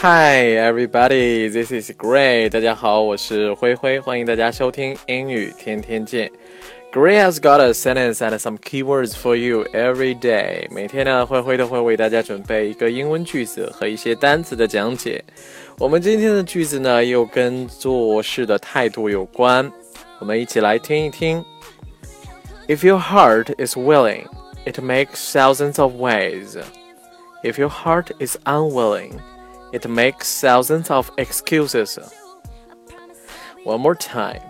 Hi everybody, this is Gray. 大家好，我是灰灰，欢迎大家收听英语天天见。Gray has got a sentence and some keywords for you every day. 每天呢，灰灰都会为大家准备一个英文句子和一些单词的讲解。我们今天的句子呢，又跟做事的态度有关。我们一起来听一听。If your heart is willing, it makes thousands of ways. If your heart is unwilling, it makes thousands of excuses. One more time.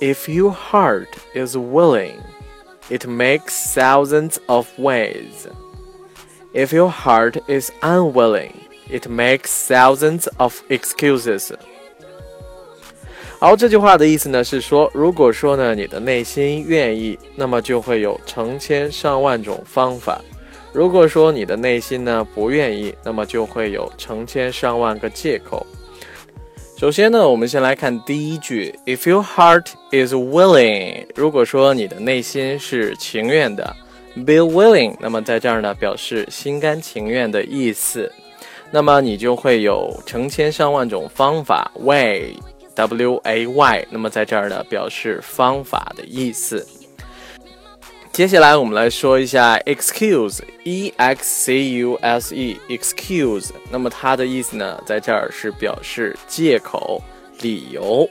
If your heart is willing, it makes thousands of ways. If your heart is unwilling, it makes thousands of excuses. 好，这句话的意思呢是说，如果说呢你的内心愿意，那么就会有成千上万种方法。 如果说你的内心呢不愿意，那么就会有成千上万个借口。首先呢，我们先来看第一句：If your heart is willing，如果说你的内心是情愿的，be willing，那么在这儿呢表示心甘情愿的意思，那么你就会有成千上万种方法，way，w a y，那么在这儿呢表示方法的意思。接下来我们来说一下 excuse，e x c u s e，excuse。那么它的意思呢，在这儿是表示借口、理由。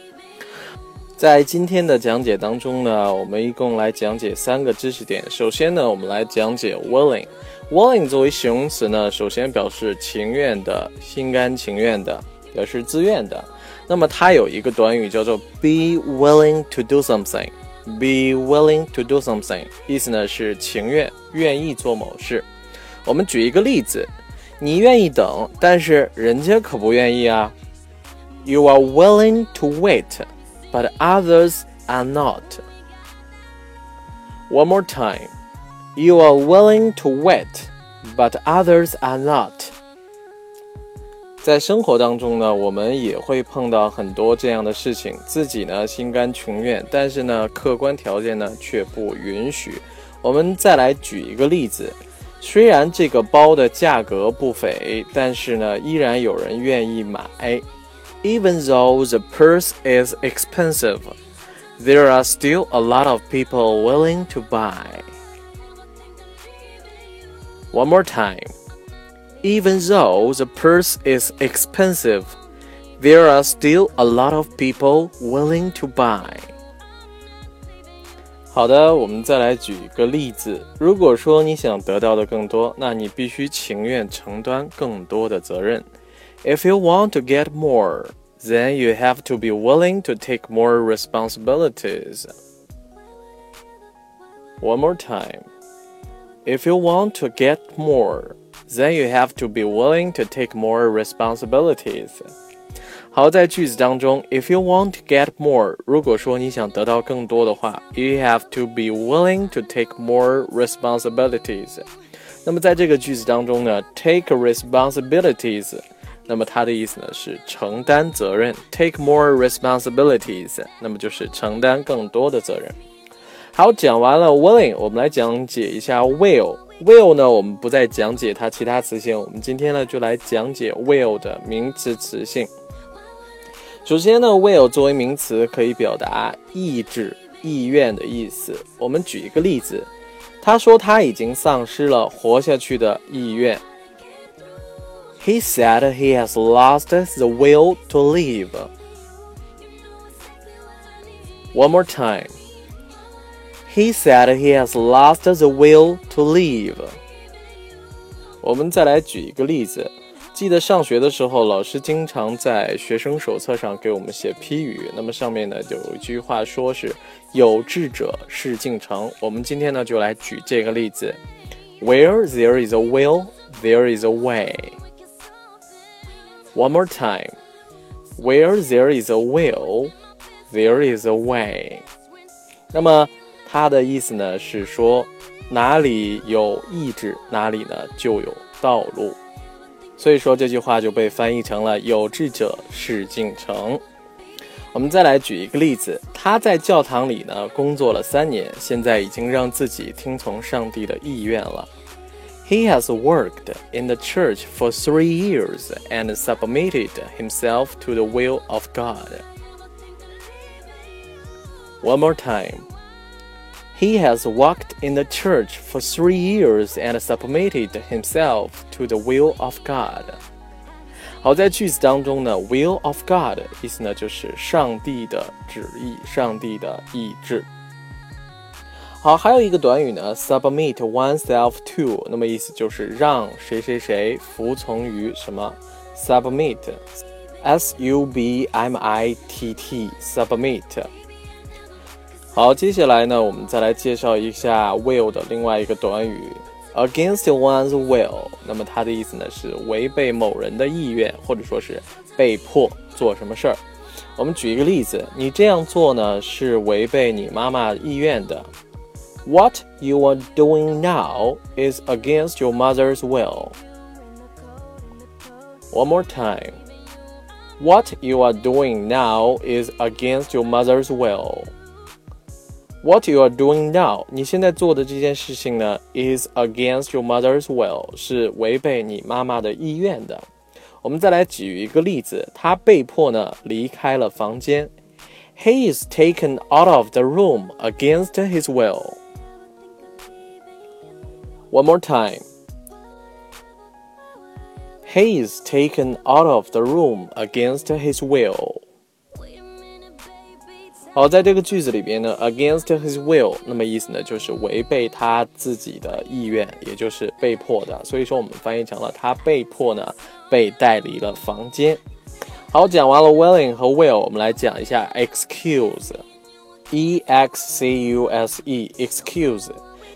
在今天的讲解当中呢，我们一共来讲解三个知识点。首先呢，我们来讲解 willing。willing 作为形容词呢，首先表示情愿的、心甘情愿的，表示自愿的。那么它有一个短语叫做 be willing to do something。Be willing to do something，意思呢是情愿、愿意做某事。我们举一个例子，你愿意等，但是人家可不愿意啊。You are willing to wait, but others are not. One more time. You are willing to wait, but others are not. 在生活当中呢，我们也会碰到很多这样的事情，自己呢心甘情愿，但是呢客观条件呢却不允许。我们再来举一个例子，虽然这个包的价格不菲，但是呢依然有人愿意买。Even though the purse is expensive, there are still a lot of people willing to buy. One more time. Even though the purse is expensive, there are still a lot of people willing to buy. 好的，我们再来举一个例子。如果说你想得到的更多，那你必须情愿承担更多的责任。If you want to get more, then you have to be willing to take more responsibilities. One more time. If you want to get more, then you have to be willing to take more responsibilities. 好，在句子当中，if you want to get more，如果说你想得到更多的话，you have to be willing to take more responsibilities。那么在这个句子当中呢，take responsibilities，那么它的意思呢是承担责任，take more responsibilities，那么就是承担更多的责任。好，讲完了 willing，我们来讲解一下 will。 Will 呢，我们不再讲解它其他词性，我们今天呢就来讲解 will 的名词词性。首先呢，will 作为名词可以表达意志、意愿的意思。我们举一个例子，他说他已经丧失了活下去的意愿。He said he has lost the will to live. One more time. He said he has lost the will to live. 我们再来举一个例子。记得上学的时候，老师经常在学生手册上给我们写批语。那么上面呢有一句话说是“有志者事竟成”。我们今天呢就来举这个例子：Where there is a will, there is a way. One more time. Where there is a will, there is a way. 那么 它的意思呢是说，哪里有意志，哪里呢就有道路。所以说这句话就被翻译成了“有志者事竟成”。我们再来举一个例子，他在教堂里呢工作了三年，现在已经让自己听从上帝的意愿了。He has worked in the church for three years and submitted himself to the will of God. One more time. He has worked in the church for three years and submitted himself to the will of God. 好，在句子当中呢，will of God 意思呢就是上帝的旨意，上帝的意志。好，还有一个短语呢，submit oneself to，那么意思就是让谁谁谁服从于什么，submit，s u b m i t t，submit。 好，接下来呢，我们再来介绍一下 will 的另外一个短语，against one's will。那么它的意思呢是违背某人的意愿，或者说是被迫做什么事儿。我们举一个例子，你这样做呢是违背你妈妈意愿的。What you are doing now is against your mother's will. One more time. What you are doing now is against your mother's will. What you are doing now，你现在做的这件事情呢，is against your mother's will，是违背你妈妈的意愿的。我们再来举一个例子，他被迫呢离开了房间。He is taken out of the room against his will. One more time. He is taken out of the room against his will. 好，在这个句子里边呢，against his will，那么意思呢就是违背他自己的意愿，也就是被迫的。所以说我们翻译成了他被迫呢被带离了房间。好，讲完了 willing 和 will，我们来讲一下 excuse，e x c u s e，excuse。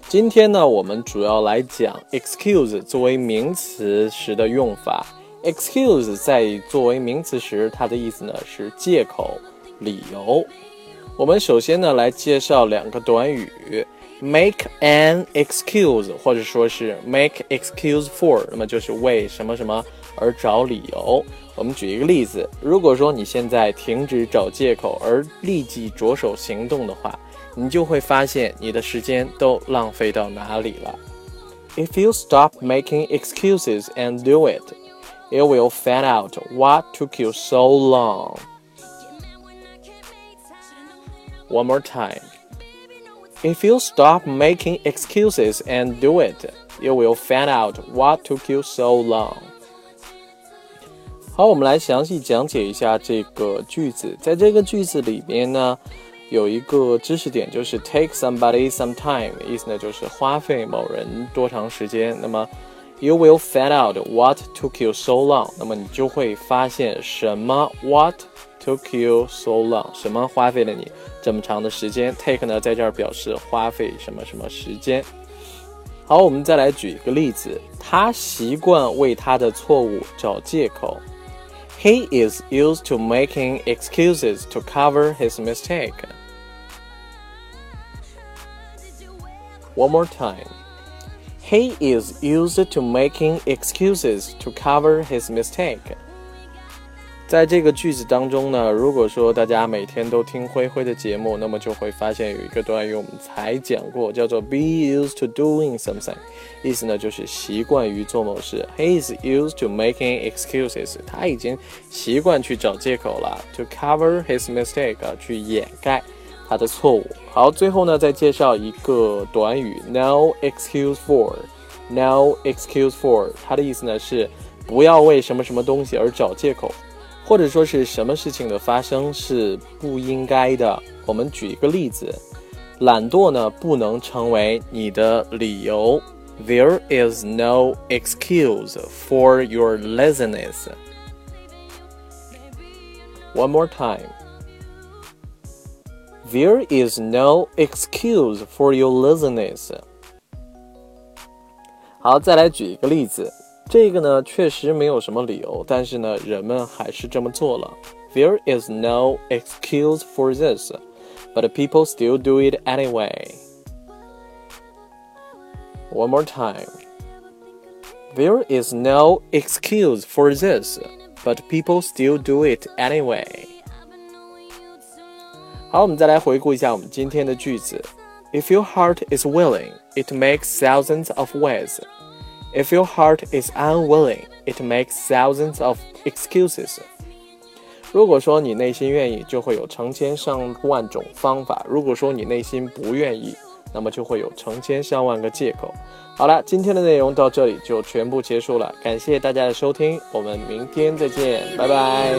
今天呢，我们主要来讲 excuse 作为名词时的用法。excuse 在作为名词时，它的意思呢是借口、理由。我们首先呢来介绍两个短语，make an excuse，或者说是 make excuse for，那么就是为什么什么而找理由。我们举一个例子，如果说你现在停止找借口而立即着手行动的话。你就会发现你的时间都浪费到哪里了。If you stop making excuses and do it, you will find out what took you so long. One more time. If you stop making excuses and do it, you will find out what took you so long. 好，我们来详细讲解一下这个句子。在这个句子里边呢，有一个知识点就是 take somebody some time，意思呢就是花费某人多长时间。那么 you will find out what took you so long，那么你就会发现什么 what took you so long，什么花费了你这么长的时间。take 呢在这儿表示花费什么什么时间。好，我们再来举一个例子，他习惯为他的错误找借口。He is used to making excuses to cover his mistake. One more time. He is used to making excuses to cover his mistake. 在这个句子当中呢，如果说大家每天都听灰灰的节目，那么就会发现有一个短语我们才讲过，叫做 be used to doing something，意思呢就是习惯于做某事。He is used to making excuses，他已经习惯去找借口了，to cover his mistake，去掩盖他的错误。好，最后呢再介绍一个短语，no excuse for，no excuse for，它的意思呢是不要为什么什么东西而找借口。或者说是什么事情的发生是不应该的。我们举一个例子，懒惰呢不能成为你的理由。There is no excuse for your laziness. One more time. There is no excuse for your laziness. 好，再来举一个例子。这个呢，确实没有什么理由，但是呢，人们还是这么做了。There is no excuse for this, but people still do it anyway. One more time. There is no excuse for this, but people still do it anyway. 好，我们再来回顾一下我们今天的句子。If your heart is willing, it makes thousands of ways. If your heart is unwilling, it makes thousands of excuses. 如果说你内心愿意，就会有成千上万种方法；如果说你内心不愿意，那么就会有成千上万个借口。好了，今天的内容到这里就全部结束了，感谢大家的收听，我们明天再见，拜拜。